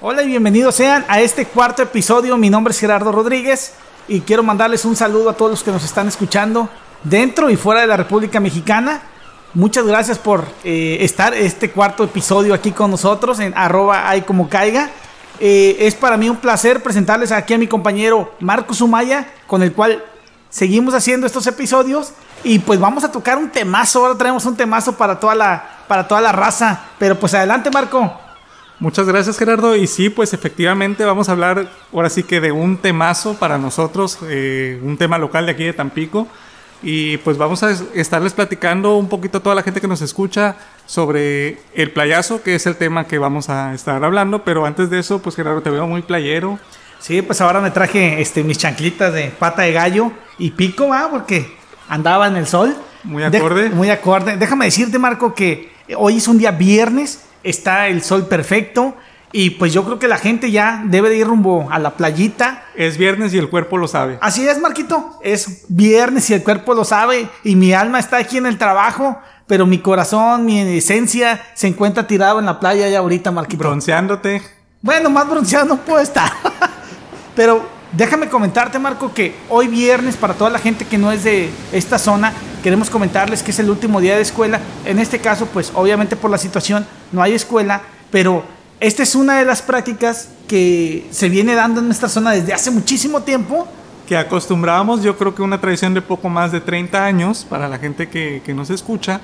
Hola y bienvenidos sean a este cuarto episodio. Mi nombre es Gerardo Rodríguez y quiero mandarles un saludo a todos los que nos están escuchando dentro y fuera de la República Mexicana. Muchas gracias por eh, estar este cuarto episodio aquí con nosotros en arroba hay como caiga. Eh, es para mí un placer presentarles aquí a mi compañero Marco Sumaya, con el cual seguimos haciendo estos episodios. Y pues vamos a tocar un temazo. Ahora traemos un temazo para toda la, para toda la raza. Pero pues adelante, Marco. Muchas gracias Gerardo y sí, pues efectivamente vamos a hablar ahora sí que de un temazo para nosotros, eh, un tema local de aquí de Tampico y pues vamos a estarles platicando un poquito a toda la gente que nos escucha sobre el playazo, que es el tema que vamos a estar hablando, pero antes de eso, pues Gerardo, te veo muy playero. Sí, pues ahora me traje este, mis chanclitas de pata de gallo y pico, ¿va? Porque andaba en el sol. Muy acorde. muy acorde. Déjame decirte, Marco, que hoy es un día viernes está el sol perfecto. Y pues yo creo que la gente ya debe de ir rumbo a la playita. Es viernes y el cuerpo lo sabe. Así es, Marquito. Es viernes y el cuerpo lo sabe. Y mi alma está aquí en el trabajo. Pero mi corazón, mi esencia se encuentra tirado en la playa ya ahorita, Marquito. Bronceándote. Bueno, más bronceado no puedo estar. pero déjame comentarte, Marco, que hoy viernes, para toda la gente que no es de esta zona, queremos comentarles que es el último día de escuela. En este caso, pues obviamente por la situación no hay escuela, pero esta es una de las prácticas que se viene dando en nuestra zona desde hace muchísimo tiempo. Que acostumbrábamos, yo creo que una tradición de poco más de 30 años para la gente que, que nos escucha,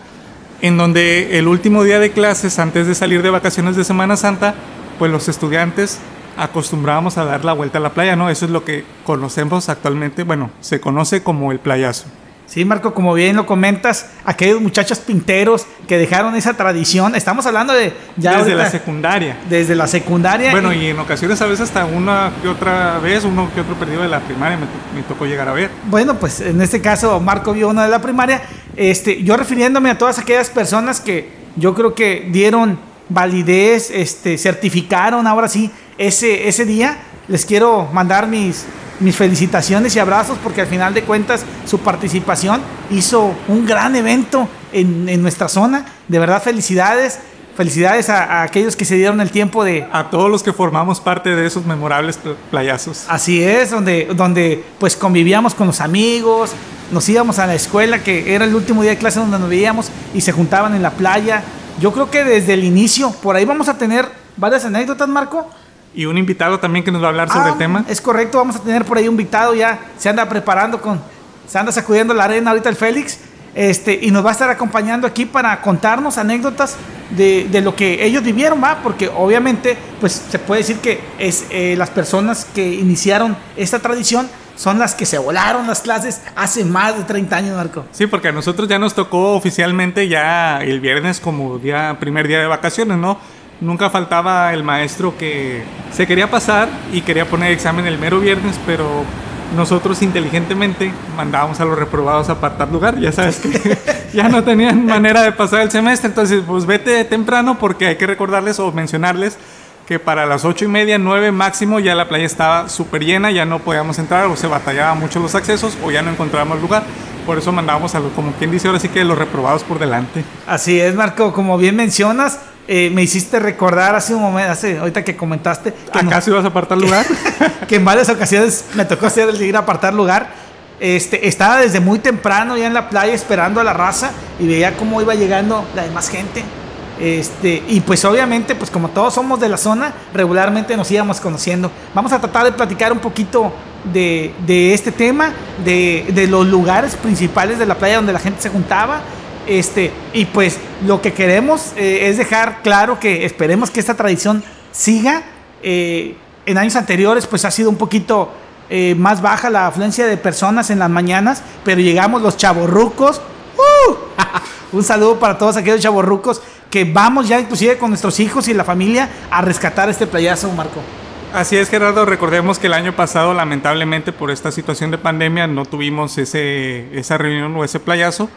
en donde el último día de clases, antes de salir de vacaciones de Semana Santa, pues los estudiantes acostumbrábamos a dar la vuelta a la playa, ¿no? Eso es lo que conocemos actualmente, bueno, se conoce como el playazo. Sí, Marco, como bien lo comentas, aquellos muchachos pinteros que dejaron esa tradición, estamos hablando de ya desde la secundaria. Desde la secundaria. Bueno, y, en ocasiones a veces hasta una que otra vez, uno que otro perdido de la primaria me, tocó llegar a ver. Bueno, pues en este caso Marco vio uno de la primaria. Este, yo refiriéndome a todas aquellas personas que yo creo que dieron validez, este, certificaron ahora sí ese, ese día, les quiero mandar mis mis felicitaciones y abrazos porque al final de cuentas su participación hizo un gran evento en, nuestra zona. De verdad, felicidades. Felicidades a, aquellos que se dieron el tiempo de... A todos los que formamos parte de esos memorables playazos. Así es, donde, donde pues convivíamos con los amigos, nos íbamos a la escuela, que era el último día de clase donde nos veíamos y se juntaban en la playa. Yo creo que desde el inicio, por ahí vamos a tener varias anécdotas, Marco, y un invitado también que nos va a hablar sobre el ah, tema. Es correcto, vamos a tener por ahí un invitado ya, se anda preparando con, se anda sacudiendo la arena ahorita el Félix, este, y nos va a estar acompañando aquí para contarnos anécdotas de, de lo que ellos vivieron, va, porque obviamente, pues se puede decir que es eh, las personas que iniciaron esta tradición son las que se volaron las clases hace más de 30 años, Marco. Sí, porque a nosotros ya nos tocó oficialmente ya el viernes como día, primer día de vacaciones, ¿no? Nunca faltaba el maestro que se quería pasar y quería poner examen el mero viernes, pero nosotros inteligentemente mandábamos a los reprobados a apartar lugar. Ya sabes que ya no tenían manera de pasar el semestre, entonces pues vete temprano porque hay que recordarles o mencionarles que para las ocho y media, nueve máximo ya la playa estaba súper llena, ya no podíamos entrar o se batallaba mucho los accesos o ya no encontrábamos lugar. Por eso mandábamos a los, como quien dice ahora sí que los reprobados por delante. Así es, Marco, como bien mencionas, eh, me hiciste recordar hace un momento, hace, ahorita que comentaste. Que ¿Acaso ibas a apartar lugar? que en varias ocasiones me tocó hacer el ir a apartar lugar. Este, estaba desde muy temprano ya en la playa esperando a la raza y veía cómo iba llegando la demás gente. Este, y pues obviamente, pues como todos somos de la zona, regularmente nos íbamos conociendo. Vamos a tratar de platicar un poquito de, de este tema, de, de, los lugares principales de la playa donde la gente se juntaba este, y pues lo que queremos eh, es dejar claro que esperemos que esta tradición siga. Eh, en años anteriores pues ha sido un poquito eh, más baja la afluencia de personas en las mañanas, pero llegamos los chavorrucos. ¡Uh! un saludo para todos aquellos chavorrucos que vamos ya inclusive con nuestros hijos y la familia a rescatar este playazo, Marco. Así es, Gerardo. Recordemos que el año pasado, lamentablemente, por esta situación de pandemia, no tuvimos ese, esa reunión o ese playazo.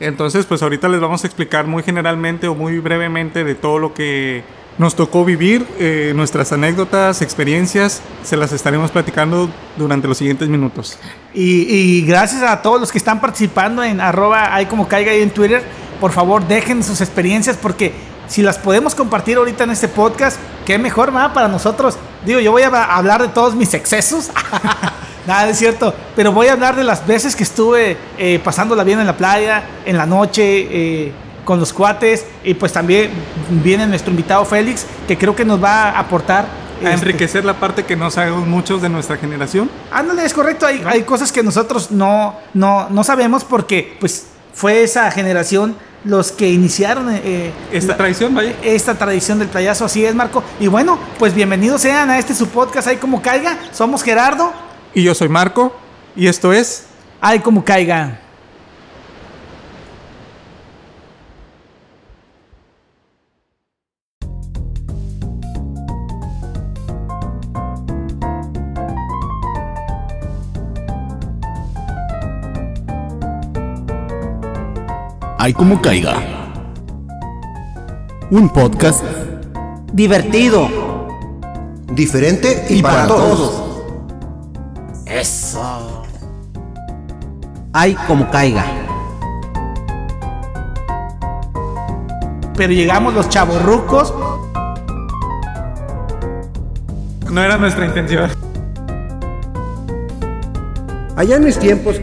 Entonces, pues ahorita les vamos a explicar muy generalmente o muy brevemente de todo lo que nos tocó vivir, eh, nuestras anécdotas, experiencias, se las estaremos platicando durante los siguientes minutos. Y, gracias a todos los que están participando en arroba hay como caiga ahí en Twitter, por favor dejen sus experiencias porque si las podemos compartir ahorita en este podcast, qué mejor, va para nosotros. Digo, yo voy a hablar de todos mis excesos. Nada, es cierto. Pero voy a hablar de las veces que estuve eh, pasándola bien en la playa, en la noche, eh, con los cuates. Y pues también viene nuestro invitado Félix, que creo que nos va a aportar. A este, enriquecer la parte que no sabemos muchos de nuestra generación. Ándale, es correcto. Hay, hay cosas que nosotros no, no, no sabemos porque pues fue esa generación los que iniciaron eh, esta tradición, vaya. Esta tradición del playazo, así es, Marco. Y bueno, pues bienvenidos sean a este su podcast, ahí como caiga. Somos Gerardo. Y yo soy Marco. Y esto es... Ay como caiga. Ay como caiga. Un podcast divertido, diferente y, para, todos. Eso. Ay como caiga. Pero llegamos los chavorrucos. No era nuestra intención. Allá en mis tiempos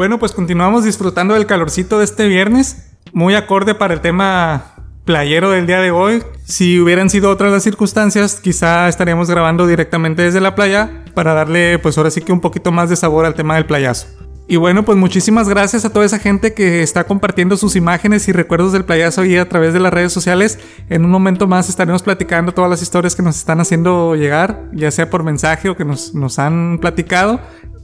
Bueno, pues continuamos disfrutando del calorcito de este viernes, muy acorde para el tema playero del día de hoy. Si hubieran sido otras las circunstancias, quizá estaríamos grabando directamente desde la playa para darle pues ahora sí que un poquito más de sabor al tema del playazo. Y bueno, pues muchísimas gracias a toda esa gente que está compartiendo sus imágenes y recuerdos del playazo ahí a través de las redes sociales. En un momento más estaremos platicando todas las historias que nos están haciendo llegar, ya sea por mensaje o que nos, nos han platicado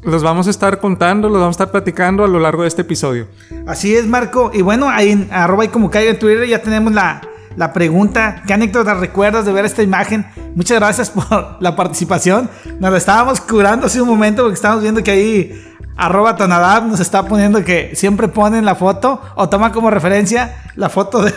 los vamos a estar contando, los vamos a estar platicando a lo largo de este episodio. Así es, Marco. Y bueno, ahí en arroba y como caiga en Twitter ya tenemos la, la pregunta. ¿Qué anécdotas recuerdas de ver esta imagen? Muchas gracias por la participación. Nos la estábamos curando hace un momento porque estábamos viendo que ahí arroba Tonadab nos está poniendo que siempre ponen la foto o toma como referencia la foto de,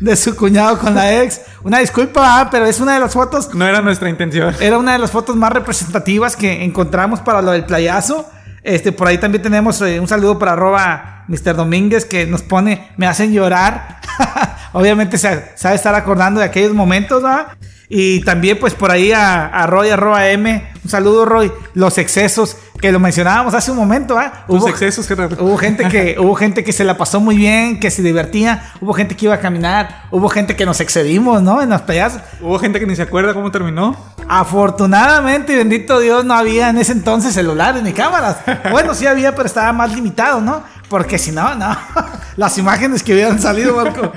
de su cuñado con la ex. Una disculpa, ah, pero es una de las fotos. No era nuestra intención. Era una de las fotos más representativas que encontramos para lo del playazo. Este, por ahí también tenemos eh, un saludo para arroba Mr. Domínguez que nos pone, me hacen llorar. Obviamente se sabe estar acordando de aquellos momentos, ¿va? Y también pues por ahí a, a Roy, arroba M, un saludo Roy, los excesos que lo mencionábamos hace un momento, ¿ah? Hubo, excesos, Hubo gente que hubo gente que se la pasó muy bien, que se divertía, hubo gente que iba a caminar, hubo gente que nos excedimos, ¿no? En las playas. Hubo gente que ni se acuerda cómo terminó. Afortunadamente, bendito Dios, no había en ese entonces celulares ni cámaras. Bueno, sí había, pero estaba más limitado, ¿no? Porque si no, no. Las imágenes que hubieran salido, Marco.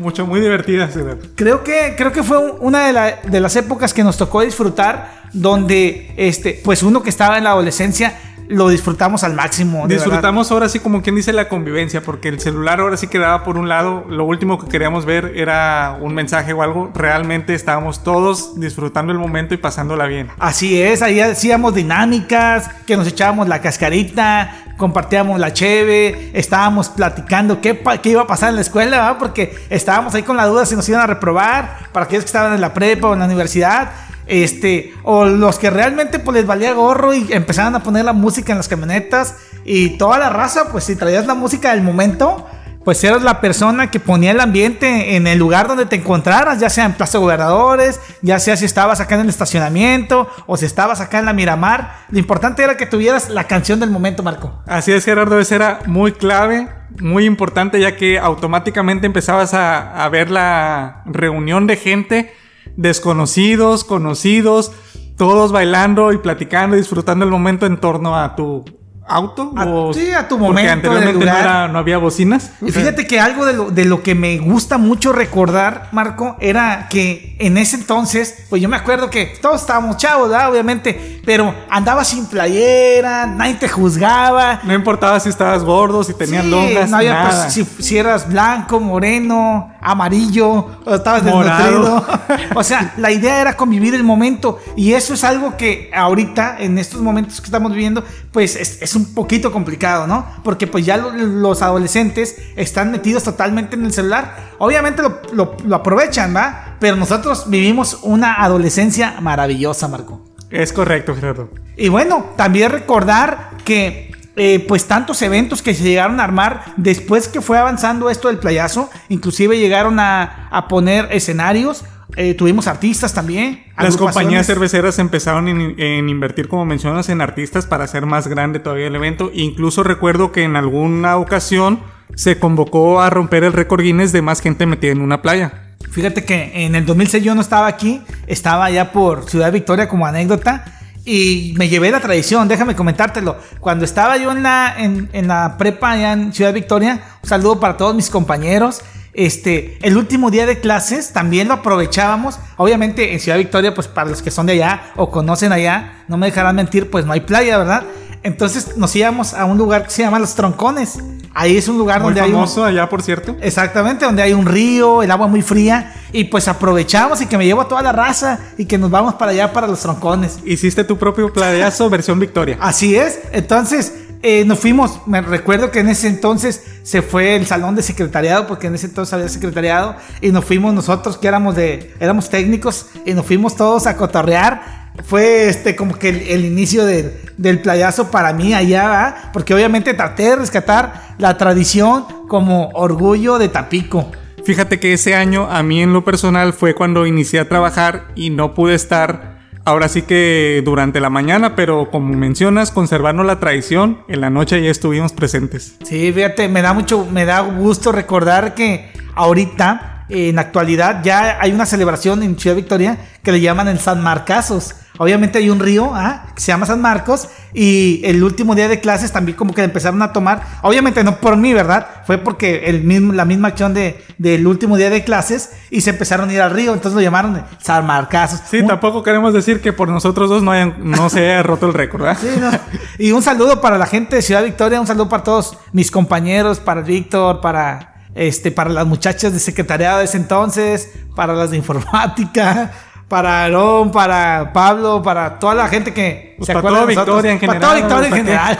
Mucho, muy divertidas. Creo que, creo que fue una de, de las épocas que nos tocó disfrutar donde este, pues uno que estaba en la adolescencia lo disfrutamos al máximo. Disfrutamos ahora sí como quien dice la convivencia, porque el celular ahora sí quedaba por un lado, lo último que queríamos ver era un mensaje o algo, realmente estábamos todos disfrutando el momento y pasándola bien. Así es, ahí hacíamos dinámicas, que nos echábamos la cascarita, compartíamos la cheve, estábamos platicando qué, qué iba a pasar en la escuela, porque estábamos ahí con la duda si nos iban a reprobar, para aquellos que estaban en la prepa o en la universidad este, o los que realmente pues les valía gorro y empezaban a poner la música en las camionetas y toda la raza, pues si traías la música del momento, pues eras la persona que ponía el ambiente en el lugar donde te encontraras, ya sea en Plaza Gobernadores, ya sea si estabas acá en el estacionamiento o si estabas acá en la Miramar. Lo importante era que tuvieras la canción del momento, Marco. Así es, Gerardo, eso era muy clave, muy importante, ya que automáticamente empezabas a, a ver la reunión de gente desconocidos, conocidos, todos bailando y platicando disfrutando el momento en torno a tu auto? o, sí, a tu momento. Porque anteriormente no, había bocinas. Y fíjate que algo de lo, de lo, que me gusta mucho recordar, Marco, era que en ese entonces, pues yo me acuerdo que todos estábamos chavos, ¿verdad? Obviamente, pero andabas sin playera, nadie te juzgaba. No importaba si estabas gordo, si tenías longas, no había, pues, si, si, eras blanco, moreno, amarillo, o estabas desnutrido. o sea, la idea era convivir el momento y eso es algo que ahorita, en estos momentos que estamos viviendo, pues es, es un un poquito complicado, ¿no? Porque pues ya lo- los adolescentes están metidos totalmente en el celular. Obviamente lo, lo- lo aprovechan, ¿va? Pero nosotros vivimos una adolescencia maravillosa, Marco. Es correcto, Gerardo. Y bueno, también recordar que eh, pues tantos eventos que se llegaron a armar después que fue avanzando esto del playazo, inclusive llegaron a, a poner escenarios, eh, tuvimos artistas también. Las compañías cerveceras empezaron en, en invertir, como mencionas, en artistas para hacer más grande todavía el evento. Incluso recuerdo que en alguna ocasión se convocó a romper el récord Guinness de más gente metida en una playa. Fíjate que en el 2006 yo no estaba aquí, estaba allá por Ciudad Victoria como anécdota y me llevé la tradición, déjame comentártelo. Cuando estaba yo en la, en, en la prepa allá en Ciudad Victoria, un saludo para todos mis compañeros. Este, el último día de clases también lo aprovechábamos. Obviamente en Ciudad Victoria, pues para los que son de allá o conocen allá, no me dejarán mentir, pues no hay playa, ¿verdad? Entonces nos íbamos a un lugar que se llama Los Troncones. Ahí es un lugar Muy donde hay un, famoso allá, por cierto. Exactamente, donde hay un río, el agua muy fría. Y pues aprovechamos y que me llevo a toda la raza y que nos vamos para allá, para los troncones. Hiciste tu propio playazo versión Victoria. Así es. Entonces, eh, nos fuimos. Me recuerdo que en ese entonces se fue el salón de secretariado, porque en ese entonces había secretariado. Y nos fuimos nosotros, que éramos de, éramos técnicos, y nos fuimos todos a cotorrear. Fue este como que el, inicio del, del playazo para mí allá, ¿va? porque obviamente traté de rescatar la tradición como orgullo de Tapico. Fíjate que ese año a mí en lo personal fue cuando inicié a trabajar y no pude estar ahora sí que durante la mañana, pero como mencionas, conservando la tradición, en la noche ya estuvimos presentes. Sí, fíjate, me da mucho, me da gusto recordar que ahorita, en actualidad, ya hay una celebración en Ciudad Victoria que le llaman el San Marcasos. Obviamente hay un río ¿ah? que se llama San Marcos y el último día de clases también como que empezaron a tomar, obviamente no por mí, ¿verdad? Fue porque el mismo, la misma acción de, del último día de clases y se empezaron a ir al río, entonces lo llamaron San Marcasos. Sí, Un- tampoco queremos decir que por nosotros dos no, hayan- no se haya roto el récord, ¿verdad? Sí, no. Y un saludo para la gente de Ciudad Victoria, un saludo para todos mis compañeros, para Víctor, para este, para las muchachas de secretariado de ese entonces, para las de informática, para Aarón, para Pablo, para toda la gente que Pues para toda de. Victoria en Para general, toda Victoria en ¿para general.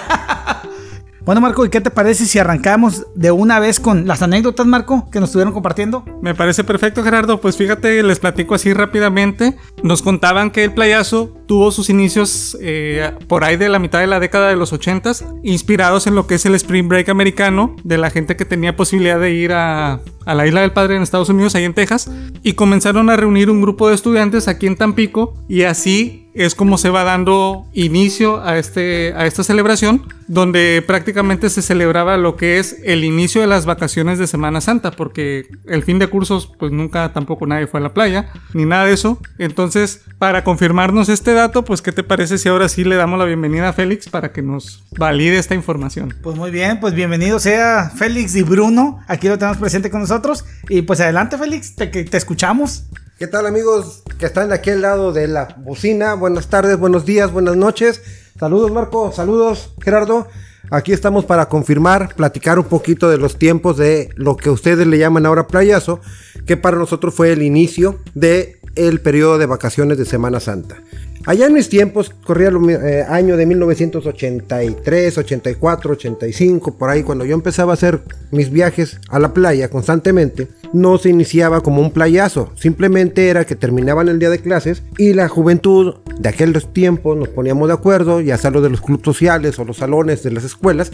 Bueno, Marco, ¿y qué te parece si arrancamos de una vez con las anécdotas, Marco, que nos estuvieron compartiendo? Me parece perfecto, Gerardo. Pues fíjate, les platico así rápidamente. Nos contaban que el playazo tuvo sus inicios eh, por ahí de la mitad de la década de los 80 inspirados en lo que es el Spring Break americano, de la gente que tenía posibilidad de ir a, a la Isla del Padre en Estados Unidos, ahí en Texas, y comenzaron a reunir un grupo de estudiantes aquí en Tampico, y así es como se va dando inicio a, este, a esta celebración, donde prácticamente se celebraba lo que es el inicio de las vacaciones de Semana Santa, porque el fin de cursos, pues nunca tampoco nadie fue a la playa, ni nada de eso. Entonces, para confirmarnos este dato, pues, ¿qué te parece si ahora sí le damos la bienvenida a Félix para que nos valide esta información? Pues muy bien, pues bienvenido sea Félix y Bruno. Aquí lo tenemos presente con nosotros. Y pues adelante, Félix, te, te escuchamos. ¿Qué tal amigos que están de aquel lado de la bocina? Buenas tardes, buenos días, buenas noches. Saludos Marco, saludos Gerardo. Aquí estamos para confirmar, platicar un poquito de los tiempos de lo que ustedes le llaman ahora playazo, que para nosotros fue el inicio de el periodo de vacaciones de Semana Santa. Allá en mis tiempos, corría el eh, año de 1983, 84, 85, por ahí, cuando yo empezaba a hacer mis viajes a la playa constantemente, no se iniciaba como un playazo, simplemente era que terminaban el día de clases y la juventud de aquellos tiempos nos poníamos de acuerdo, ya sea lo de los clubes sociales o los salones de las escuelas,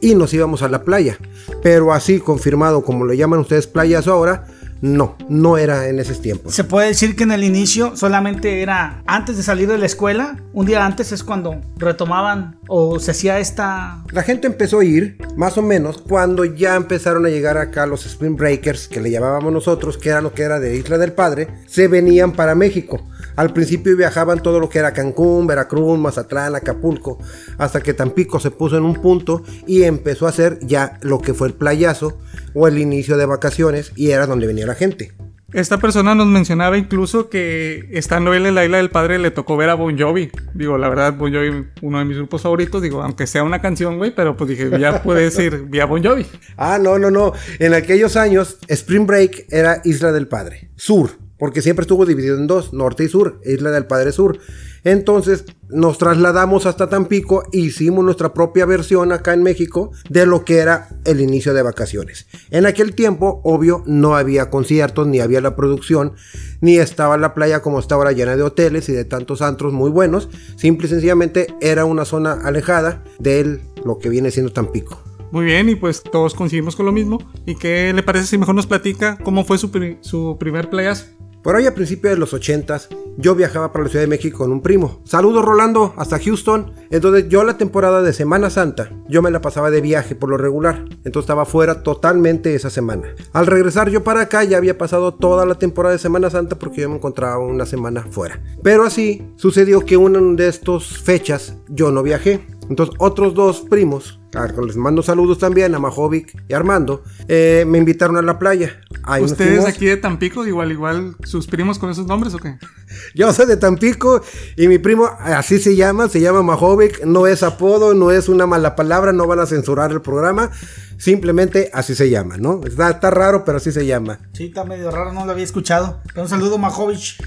y nos íbamos a la playa. Pero así confirmado, como lo llaman ustedes playazo ahora, no, no era en esos tiempos. Se puede decir que en el inicio solamente era antes de salir de la escuela, un día antes es cuando retomaban o se hacía esta... La gente empezó a ir, más o menos, cuando ya empezaron a llegar acá los Spring Breakers, que le llamábamos nosotros, que era lo que era de Isla del Padre, se venían para México. Al principio viajaban todo lo que era Cancún, Veracruz, Mazatlán, Acapulco, hasta que Tampico se puso en un punto y empezó a hacer ya lo que fue el playazo o el inicio de vacaciones y era donde venía la gente. Esta persona nos mencionaba incluso que estando él en la isla del padre le tocó ver a Bon Jovi. Digo, la verdad, Bon Jovi, uno de mis grupos favoritos, digo, aunque sea una canción, güey, pero pues dije, ya puedes ir, vi a Bon Jovi. Ah, no, no, no. En aquellos años, Spring Break era Isla del Padre, sur. Porque siempre estuvo dividido en dos, norte y sur, Isla del Padre Sur. Entonces nos trasladamos hasta Tampico e hicimos nuestra propia versión acá en México de lo que era el inicio de vacaciones. En aquel tiempo, obvio, no había conciertos, ni había la producción, ni estaba la playa como está ahora llena de hoteles y de tantos antros muy buenos. Simple y sencillamente era una zona alejada de lo que viene siendo Tampico. Muy bien, y pues todos coincidimos con lo mismo. ¿Y qué le parece si mejor nos platica cómo fue su, pri- su primer playazo? Por ahí a principios de los 80s, yo viajaba para la Ciudad de México con un primo. Saludos Rolando, hasta Houston. Entonces yo la temporada de Semana Santa, yo me la pasaba de viaje por lo regular. Entonces estaba fuera totalmente esa semana. Al regresar yo para acá ya había pasado toda la temporada de Semana Santa porque yo me encontraba una semana fuera. Pero así sucedió que una de estas fechas yo no viajé. Entonces otros dos primos, a los les mando saludos también a Majovic y Armando, eh, me invitaron a la playa. Ahí ¿Ustedes aquí de Tampico, igual, igual, sus primos con esos nombres o qué? Yo soy de Tampico y mi primo así se llama, se llama Majovic, no es apodo, no es una mala palabra, no van a censurar el programa, simplemente así se llama, ¿no? Está, está raro, pero así se llama. Sí, está medio raro, no lo había escuchado. Pero un saludo, Majovich.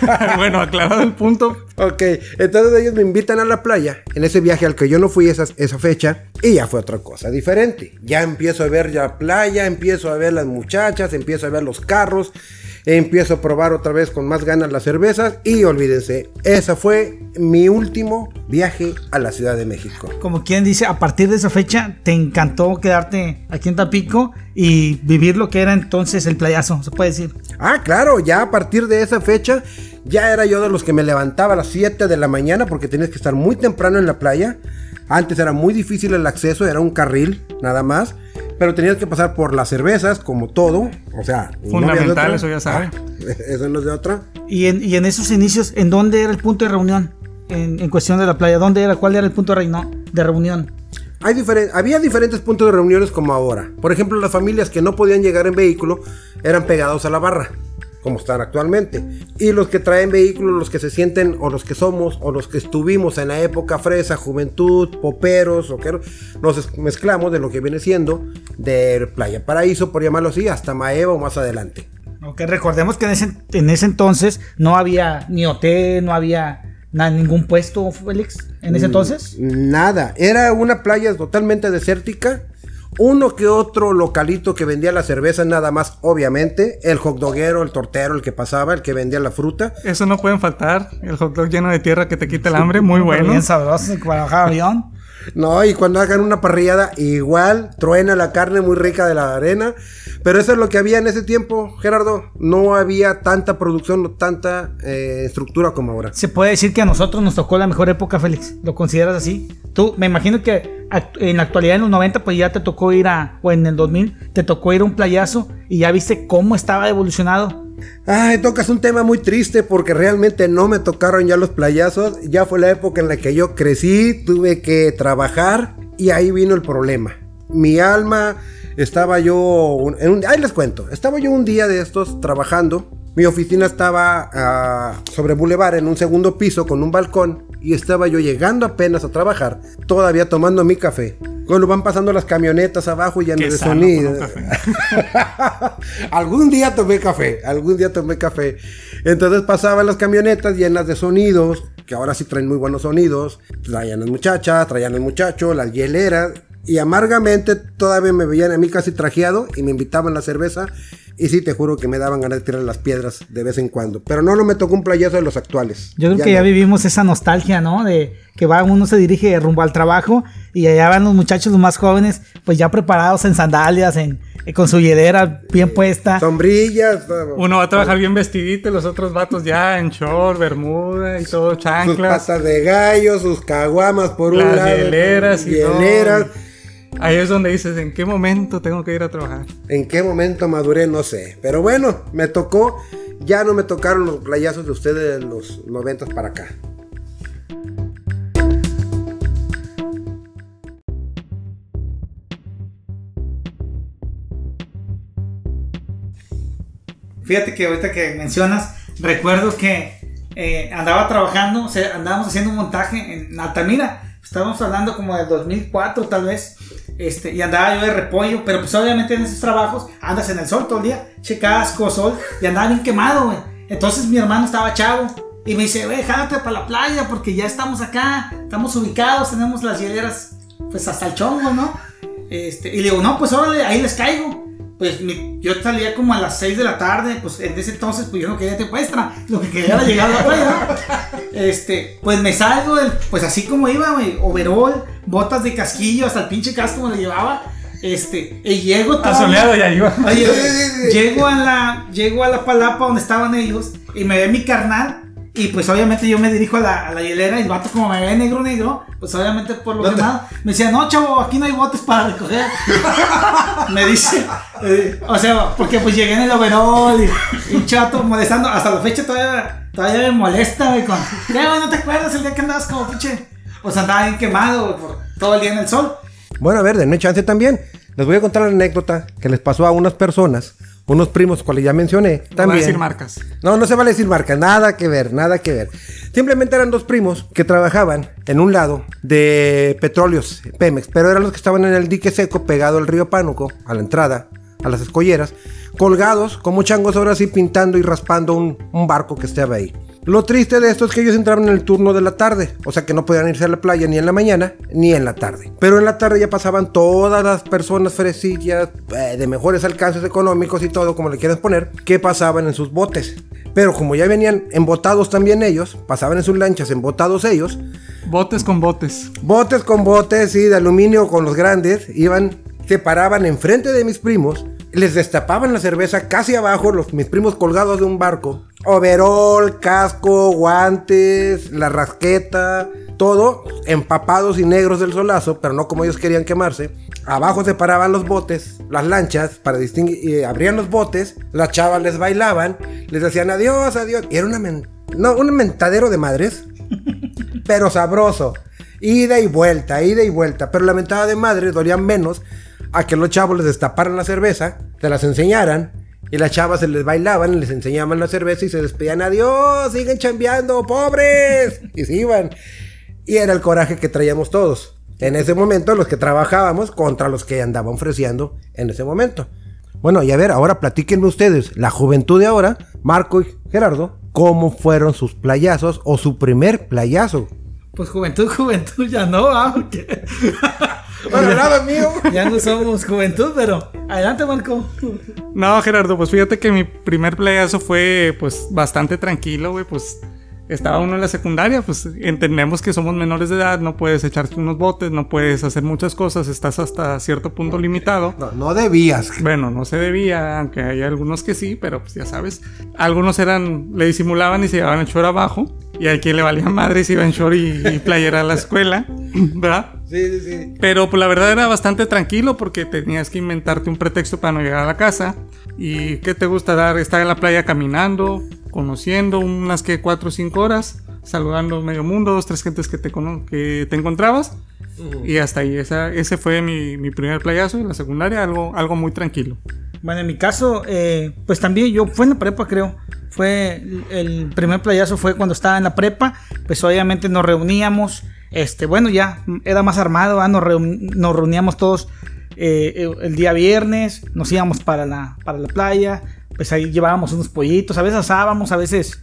bueno, aclarado el punto. Ok, entonces ellos me invitan a la playa, en ese viaje al que yo no fui esa, esa fecha, y ya fue otra cosa diferente. Ya empiezo a ver ya playa, empiezo a ver las muchachas, empiezo a ver los carros, empiezo a probar otra vez con más ganas las cervezas, y olvídense, ese fue mi último viaje a la Ciudad de México. Como quien dice, a partir de esa fecha te encantó quedarte aquí en Tampico y vivir lo que era entonces el playazo, se puede decir. Ah, claro, ya a partir de esa fecha, ya era yo de los que me levantaba a las 7 de la mañana porque tenías que estar muy temprano en la playa. Antes era muy difícil el acceso, era un carril nada más. Pero tenías que pasar por las cervezas, como todo. O sea, no Fundamental, otra. eso ya sabe. Ah, eso no es de otra. Y en, y en esos inicios, ¿en dónde era el punto de reunión? En, en cuestión de la playa, ¿dónde era? ¿Cuál era el punto de, reino- de reunión? Hay diferen- había diferentes puntos de reuniones como ahora. Por ejemplo, las familias que no podían llegar en vehículo eran pegados a la barra, como están actualmente. Y los que traen vehículos, los que se sienten, o los que somos, o los que estuvimos en la época fresa, juventud, poperos, o que nos mezclamos de lo que viene siendo de Playa Paraíso, por llamarlo así, hasta Maeva o más adelante. Ok, recordemos que en ese, en ese entonces no había ni hotel, no había ningún puesto, Félix, en ese entonces. Nada, era una playa totalmente desértica. Uno que otro localito que vendía la cerveza nada más, obviamente. El hot doguero, el tortero, el que pasaba, el que vendía la fruta. Eso no pueden faltar. El hot dog lleno de tierra que te quita el hambre, muy bueno. Bien sabroso, para bajar avión. No, y cuando hagan una parrillada, igual truena la carne muy rica de la arena. Pero eso es lo que había en ese tiempo, Gerardo. No había tanta producción, no tanta eh, estructura como ahora. Se puede decir que a nosotros nos tocó la mejor época, Félix. ¿Lo consideras así? Tú, me imagino que en la actualidad, en los 90, pues ya te tocó ir a, o en el 2000, te tocó ir a un playazo y ya viste cómo estaba evolucionado. Ay, tocas un tema muy triste porque realmente no me tocaron ya los playazos. Ya fue la época en la que yo crecí, tuve que trabajar y ahí vino el problema. Mi alma estaba yo, en un- ahí les cuento, estaba yo un día de estos trabajando. Mi oficina estaba ah, sobre Boulevard en un segundo piso con un balcón y estaba yo llegando apenas a trabajar, todavía tomando mi café. Cuando van pasando las camionetas abajo y Qué de sonido. algún día tomé café, algún día tomé café. Entonces pasaban las camionetas llenas de sonidos, que ahora sí traen muy buenos sonidos. Traían las muchachas, traían el muchacho, las hieleras. Y amargamente todavía me veían a mí casi trajeado y me invitaban la cerveza. Y sí, te juro que me daban ganas de tirar las piedras de vez en cuando. Pero no, no me tocó un playazo de los actuales. Yo creo que ya vivimos esa nostalgia, ¿no? De que va uno se dirige rumbo al trabajo y allá van los muchachos los más jóvenes, pues ya preparados en sandalias, en, eh, con su hielera bien puesta. Sombrillas. todo. Uno va a trabajar bien vestidito y los otros vatos ya en short, bermuda y todo, sus chanclas. patas de gallo, sus caguamas por un Las lado. hieleras y hieleras. todo. Ahí es donde dices, ¿en qué momento tengo que ir a trabajar? En qué momento maduré, no sé. Pero bueno, me tocó. Ya no me tocaron los playazos de ustedes de los 90 para acá. Fíjate que ahorita que mencionas, recuerdo que eh, andaba trabajando, o sea, andábamos haciendo un montaje en Altamira. Estábamos hablando como del 2004 tal vez. Este, y andaba yo de repollo, pero pues obviamente en esos trabajos andas en el sol todo el día, che casco, sol, y andaba bien quemado. Entonces mi hermano estaba chavo y me dice, güey, jálate para la playa porque ya estamos acá, estamos ubicados, tenemos las hieleras pues hasta el chongo, ¿no? Este, y le digo, no, pues órale, ahí les caigo. Pues mi- yo salía como a las 6 de la tarde, pues en ese entonces pues yo no quería tiempo extra, lo que quería era llegar a la playa. Este, pues me salgo, del, pues así como iba, güey, overall, botas de casquillo, hasta el pinche casco me lo llevaba. Este, y llego todo. Asoleado ya iba. Oye, llego a la llego a la palapa donde estaban ellos y me ve mi carnal y pues obviamente yo me dirijo a la, a la hielera y el vato como me ve negro negro, pues obviamente por lo ¿Dónde? demás me decía, "No, chavo, aquí no hay botes para recoger." me dice, eh, o sea, porque pues llegué en el overall y, y un chato molestando, hasta la fecha todavía todavía me molesta, güey, con, "¿Qué, güey, no te acuerdas el día que andabas como pinche?" Pues andaba bien quemado güey, por todo el día en el sol. Bueno, a ver, denme chance también. Les voy a contar la anécdota que les pasó a unas personas, unos primos, cuales ya mencioné. No voy a También. decir marcas. No, no se vale decir marca, nada que ver, nada que ver. Simplemente eran dos primos que trabajaban en un lado de petróleos, Pemex, pero eran los que estaban en el dique seco pegado al río Pánuco, a la entrada, a las escolleras, colgados como changos ahora sí pintando y raspando un, un barco que estaba ahí. Lo triste de esto es que ellos entraban en el turno de la tarde, o sea que no podían irse a la playa ni en la mañana ni en la tarde. Pero en la tarde ya pasaban todas las personas fresillas, eh, de mejores alcances económicos y todo, como le quieras poner, que pasaban en sus botes. Pero como ya venían embotados también ellos, pasaban en sus lanchas embotados ellos, Botes con botes. botes con botes y de aluminio con los grandes, iban, se paraban enfrente de mis primos, les destapaban la cerveza casi abajo, los, mis primos colgados de un barco, overol, casco, guantes, la rasqueta, todo empapados y negros del solazo, pero no como ellos querían quemarse. Abajo se paraban los botes, las lanchas, para distinguir, y abrían los botes, las chavas les bailaban, les decían adiós, adiós, y era una men- no, un mentadero de madres pero sabroso. Ida y vuelta, ida y vuelta. Pero la mentada de madre dolía menos a que los chavos les destaparan la cerveza, se las enseñaran, y las chavas se les bailaban, les enseñaban la cerveza y se despedían. Adiós, siguen chambeando, pobres. Y se iban. Y era el coraje que traíamos todos. En ese momento, los que trabajábamos contra los que andaban ofreciendo en ese momento. Bueno, y a ver, ahora platíquenme ustedes, la juventud de ahora, Marco y Gerardo, ¿cómo fueron sus playazos o su primer playazo? Pues juventud, juventud ya no, ¿ah? Bueno, nada mío. ya no somos juventud, pero adelante, Marco. No, Gerardo, pues fíjate que mi primer playazo fue pues bastante tranquilo, güey, pues estaba uno en la secundaria, pues entendemos que somos menores de edad, no puedes echarte unos botes, no puedes hacer muchas cosas, estás hasta cierto punto limitado. No, no debías. Bueno, no se debía, aunque hay algunos que sí, pero pues ya sabes. Algunos eran, le disimulaban y se llevaban el short abajo. Y a quien le valía madre si iba en short y, y playera a la escuela, ¿verdad? Sí, sí, sí. Pero pues la verdad era bastante tranquilo porque tenías que inventarte un pretexto para no llegar a la casa. ¿Y qué te gusta dar? Estar en la playa caminando, conociendo unas que 4 o 5 horas, saludando medio mundo, dos, tres gentes que te, que te encontrabas. Y hasta ahí, esa, ese fue mi, mi primer playazo en la secundaria, algo, algo muy tranquilo. Bueno, en mi caso, eh, pues también yo fue en la prepa, creo. Fue el primer playazo fue cuando estaba en la prepa. Pues obviamente nos reuníamos. Este, bueno, ya era más armado, ¿va? nos, reun- nos reuníamos todos eh, el- el día viernes, nos íbamos para la, para la playa. Pues ahí llevábamos unos pollitos, a veces asábamos, a veces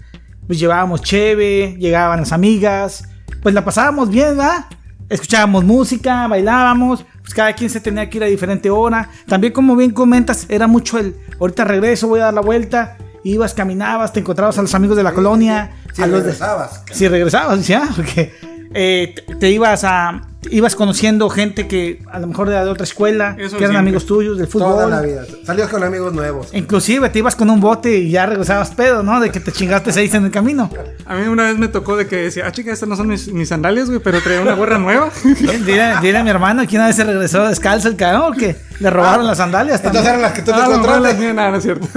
pues llevábamos cheve, llegaban las amigas. Pues la pasábamos bien, ¿verdad? escuchábamos música, bailábamos, pues cada quien se tenía que ir a diferente hora. También como bien comentas, era mucho el, ahorita regreso, voy a dar la vuelta, ibas, caminabas, te encontrabas a los amigos de la colonia, Si a los de- regresabas. si regresabas, ya, porque eh, te, te ibas a, ibas conociendo gente que a lo mejor era de otra escuela, Eso que eran siempre. amigos tuyos del fútbol. Toda la vida. Salías con amigos nuevos. Inclusive te ibas con un bote y ya regresabas pedo, ¿no? De que te chingaste seis en el camino. A mí una vez me tocó de que decía, ah, chica, estas no son mis, mis sandalias, güey, pero traía una gorra nueva. Dile, dile a mi hermano que una vez se regresó descalzo el cabrón, que le robaron las sandalias también. Entonces eran las que tú te Ah, encontraste. nada, no es cierto.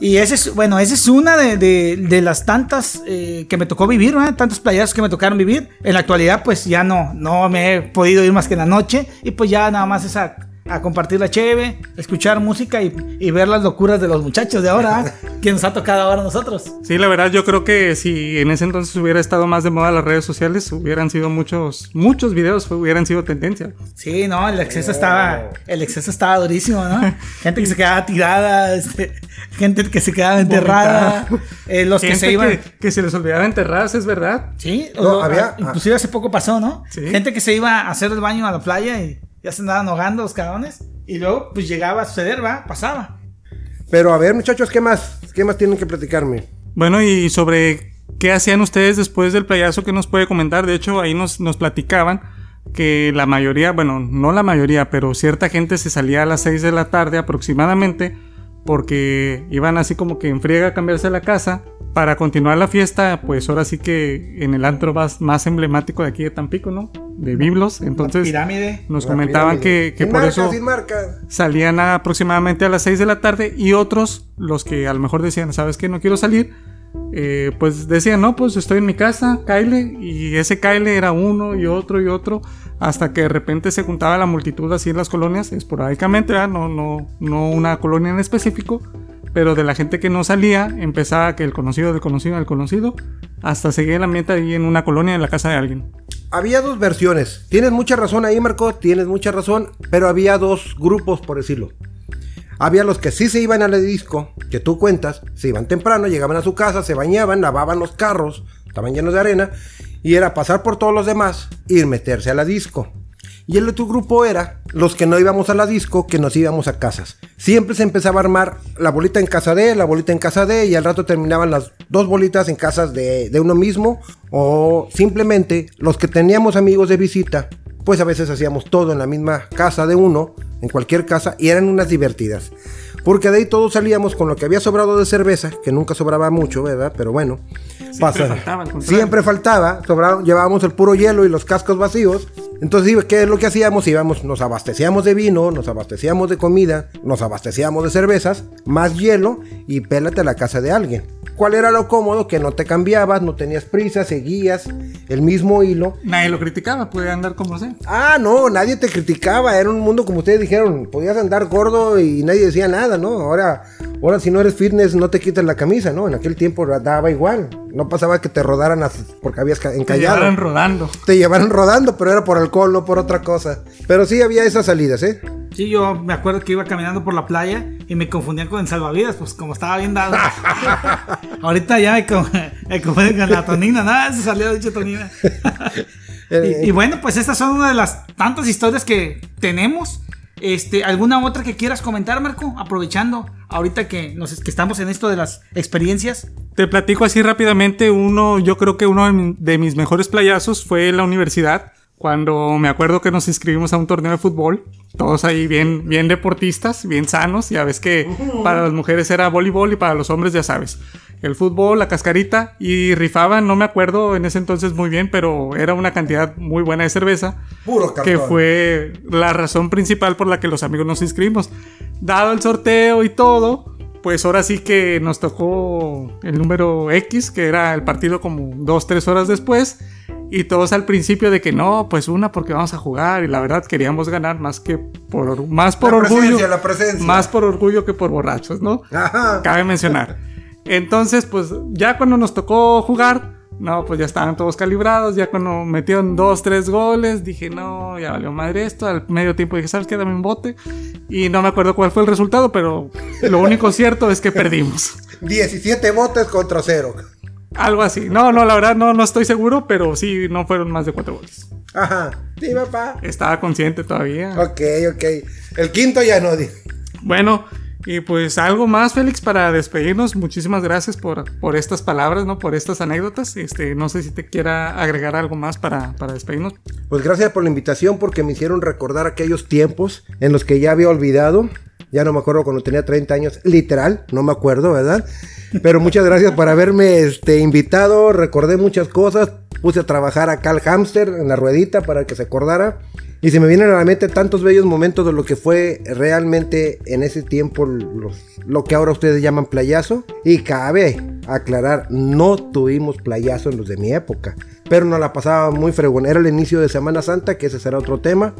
Y ese es, bueno, esa es una de, de- de las tantas eh, que me tocó vivir, ¿verdad? Tantos playazos que me tocaron vivir. En la actualidad, pues ya no, no me he podido ir más que en la noche. Y pues ya nada más esa a compartir la cheve, escuchar música y, y ver las locuras de los muchachos de ahora, ¿eh? que nos ha tocado ahora a nosotros. Sí, la verdad yo creo que si en ese entonces hubiera estado más de moda las redes sociales, hubieran sido muchos, muchos videos, hubieran sido tendencia. Sí, no, el exceso estaba, el exceso estaba durísimo, ¿no? Gente que se quedaba tirada, este, gente que se quedaba enterrada, eh, los que Gente se iban. que, que se les olvidaba enterrarse, es verdad. Sí, No, o- había- inclusive hace poco pasó, ¿no? Sí. Gente que se iba a hacer el baño a la playa y ya se andaban ahogando los cabrones. Y luego, pues llegaba a suceder, ¿va? Pasaba. Pero a ver, muchachos, ¿qué más? ¿Qué más tienen que platicarme? Bueno, y sobre qué hacían ustedes después del playazo, ¿qué nos puede comentar? De hecho, ahí nos, nos platicaban que la mayoría, bueno, no la mayoría, pero cierta gente se salía a las 6 de la tarde aproximadamente porque iban así como que en friega a cambiarse la casa para continuar la fiesta, pues ahora sí que en el antro más, más emblemático de aquí de Tampico, ¿no? De Biblos. Entonces Pirámide. nos La comentaban pirámide. que, por marca, eso salían aproximadamente a las 6 de la tarde y otros, los que a lo mejor decían, ¿sabes qué? No quiero salir, eh, pues decían, no, pues estoy en mi casa, Kyle, y ese Kyle era uno y otro y otro, hasta que de repente se juntaba la multitud así en las colonias, esporádicamente, ¿verdad? No, no, una colonia en específico, pero de la gente que no salía, empezaba que el conocido del conocido del conocido, hasta seguir el ambiente ahí en una colonia en la casa de alguien. Había dos versiones. Tienes mucha razón ahí, Marco, tienes mucha razón, pero había dos grupos, por decirlo. Había los que sí se iban a la disco, que tú cuentas, se iban temprano, llegaban a su casa, se bañaban, lavaban los carros, estaban llenos de arena, y era pasar por todos los demás y meterse a la disco. Y el otro grupo era los que no íbamos a la disco, que nos íbamos a casas. Siempre se empezaba a armar la bolita en casa de, la bolita en casa de, y al rato terminaban las dos bolitas en casas de, de uno mismo, o simplemente los que teníamos amigos de visita, pues a veces hacíamos todo en la misma casa de uno, en cualquier casa, y eran unas divertidas. Porque de ahí todos salíamos con lo que había sobrado de cerveza, que nunca sobraba mucho, ¿verdad? Pero bueno. pasa- faltaba. Siempre faltaba, sobraba- llevábamos el puro hielo y los cascos vacíos. Entonces. ¿qué es lo que hacíamos? Íbamos, nos abastecíamos de vino, nos abastecíamos de comida, nos abastecíamos de cervezas, más hielo y pélate a la casa de alguien. ¿Cuál era lo cómodo? Que no te cambiabas, no tenías prisa, seguías el mismo hilo. Nadie lo criticaba, podía andar como sea. Ah, no, nadie te criticaba, era un mundo como ustedes dijeron, podías andar gordo y nadie decía nada, ¿no? Ahora, ahora si no eres fitness no te quitas la camisa, ¿no? En aquel tiempo daba igual, no pasaba que te rodaran porque habías ca- Te encallado. llevaran rodando. te llevaron rodando, pero era por alcohol, no por otra cosa. Pero sí había esas salidas, ¿eh? Sí, yo me acuerdo que iba caminando por la playa y me confundían con el salvavidas, pues como estaba bien dado. Ahorita ya me, con- me confunden con la tonina, nada, se salió dicho tonina. y, y bueno, pues estas son una de las tantas historias que tenemos. Este, ¿Alguna otra que quieras comentar, Marco? Aprovechando ahorita que, nos, que estamos en esto de las experiencias. Te platico así rápidamente. Uno, yo creo que uno de mi- de mis mejores playazos fue en la universidad. Cuando me acuerdo que nos inscribimos a un torneo de fútbol. Todos ahí bien, bien deportistas, bien sanos. Ya ves que para las mujeres era voleibol y para los hombres ya sabes. El fútbol, la cascarita y rifaban, no me acuerdo en ese entonces muy bien, pero era una cantidad muy buena de cerveza. Puro que fue la razón principal por la que los amigos nos inscribimos. Dado el sorteo y todo, pues ahora sí que nos tocó el número X, que era el partido como dos, tres horas después. Y todos al principio de que no, pues una porque vamos a jugar. Y la verdad queríamos ganar más que por, or- más por La orgullo. presencia, la presencia. Más por orgullo que por borrachos, ¿no? Ajá. Cabe mencionar. Entonces, pues ya cuando nos tocó jugar, no, pues ya estaban todos calibrados. Ya cuando metieron dos, tres goles, dije, no, ya valió madre esto. Al medio tiempo dije, ¿sabes qué? Dame un bote. Y no me acuerdo cuál fue el resultado, pero lo único cierto es que perdimos. 17 botes contra cero. Algo así. No, no, la verdad no, no estoy seguro, pero sí, no fueron más de cuatro goles. Ajá. Sí, papá. Estaba consciente todavía. Ok, ok. El quinto ya no. di- Bueno, y pues algo más, Félix, para despedirnos. Muchísimas gracias por, por estas palabras, ¿no? Por estas anécdotas. Este, no sé si te quiera agregar algo más para, para despedirnos. Pues gracias por la invitación porque me hicieron recordar aquellos tiempos en los que ya había olvidado. Ya no me acuerdo cuando tenía 30 años, literal, no me acuerdo, ¿verdad? Pero muchas gracias por haberme este, invitado, recordé muchas cosas, puse a trabajar acá al hámster en la ruedita para que se acordara. Y se me vienen a la mente tantos bellos momentos de lo que fue realmente en ese tiempo lo que ahora ustedes llaman playazo. Y cabe aclarar, no tuvimos playazo en los de mi época. Pero nos la pasaba muy fregón. Era el inicio de Semana Santa, que ese será otro tema.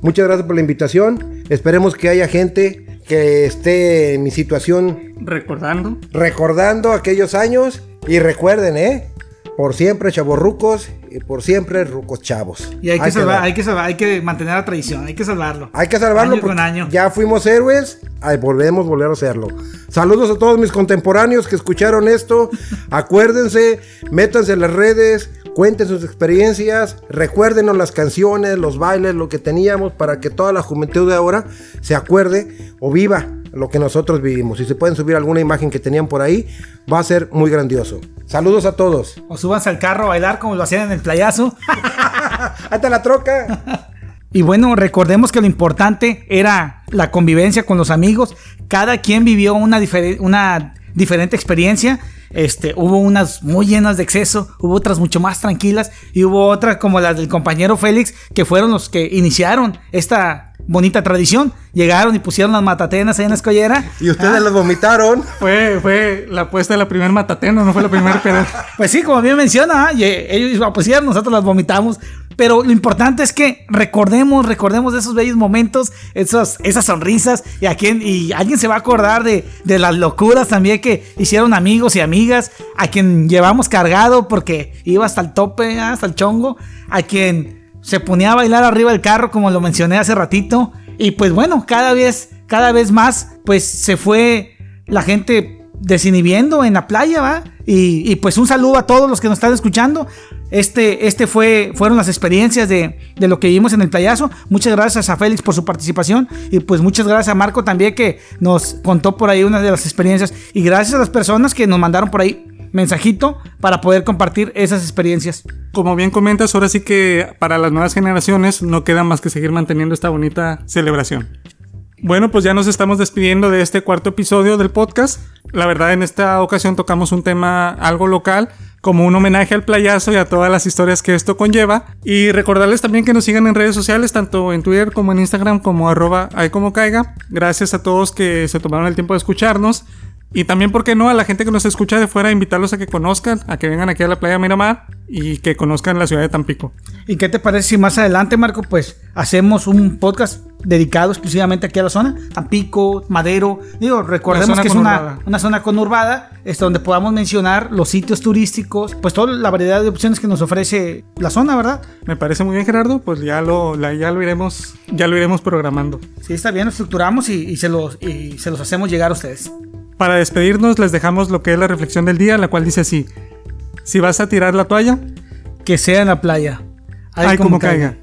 Muchas gracias por la invitación. Esperemos que haya gente que esté en mi situación Recordando. recordando aquellos años y recuerden, ¿eh? Por siempre chavorrucos por siempre rucos chavos. Y hay que, Hay salvar, hay que salvar, hay que mantener la tradición, hay que salvarlo. Hay que salvarlo Año con porque año. ya fuimos héroes, ahí volvemos volver a hacerlo. Saludos a todos mis contemporáneos que escucharon esto. Acuérdense, métanse en las redes, cuenten sus experiencias, recuérdenos las canciones, los bailes, lo que teníamos para que toda la juventud de ahora se acuerde o viva lo que nosotros vivimos. Si se pueden subir alguna imagen que tenían por ahí, va a ser muy grandioso. Saludos a todos. O súbanse al carro a bailar como lo hacían en el playazo. ¡Hasta la troca! Y bueno, recordemos que lo importante era la convivencia con los amigos. Cada quien vivió una, una diferente experiencia. Este, hubo unas muy llenas de exceso, hubo otras mucho más tranquilas y hubo otras como las del compañero Félix que fueron los que iniciaron esta bonita tradición. Llegaron y pusieron las matatenas ahí en la escollera. Y ustedes Ah, las vomitaron. Fue, fue la apuesta de la primer matatena, no fue la primera. Pues sí, como bien menciona, ¿ah? y, eh, ellos la pusieron, nosotros las vomitamos. Pero lo importante es que recordemos, recordemos de esos bellos momentos, esos, esas sonrisas, y a quien, y alguien se va a acordar de, de las locuras también que hicieron amigos y amigas, a quien llevamos cargado porque iba hasta el tope, ah, hasta el chongo, a quien se ponía a bailar arriba del carro, como lo mencioné hace ratito. Y pues bueno, cada vez, cada vez más, pues se fue la gente desinhibiendo en la playa, ¿va? Y, pues un saludo a todos los que nos están escuchando. Este, este fue, fueron las experiencias de, de lo que vimos en el playazo. Muchas gracias a Félix por su participación y pues muchas gracias a Marco también que nos contó por ahí una de las experiencias y gracias a las personas que nos mandaron por ahí mensajito para poder compartir esas experiencias. Como bien comentas, ahora sí que para las nuevas generaciones no queda más que seguir manteniendo esta bonita celebración. Bueno, pues ya nos estamos despidiendo de este cuarto episodio del podcast. La verdad, en esta ocasión tocamos un tema algo local, como un homenaje al playazo y a todas las historias que esto conlleva. Y recordarles también que nos sigan en redes sociales, tanto en Twitter como en Instagram, como arroba ahí como caiga. Gracias a todos que se tomaron el tiempo de escucharnos. Y también, ¿por qué no? A la gente que nos escucha de fuera, invitarlos a que conozcan, a que vengan aquí a la playa Miramar y que conozcan la ciudad de Tampico. ¿Y qué te parece si más adelante, Marco, pues hacemos un podcast dedicado exclusivamente aquí a la zona? Tampico, Madero. Digo, recordemos que es una, una zona conurbada, es donde podamos mencionar los sitios turísticos, pues toda la variedad de opciones que nos ofrece la zona, ¿verdad? Me parece muy bien, Gerardo. Pues ya lo, la- ya lo iremos, ya lo iremos programando. Sí, está bien, lo estructuramos y, y se, los, y se los hacemos llegar a ustedes. Para despedirnos, les dejamos lo que es la reflexión del día, la cual dice así: Si vas a tirar la toalla, Que sea en la playa. ay, como caiga.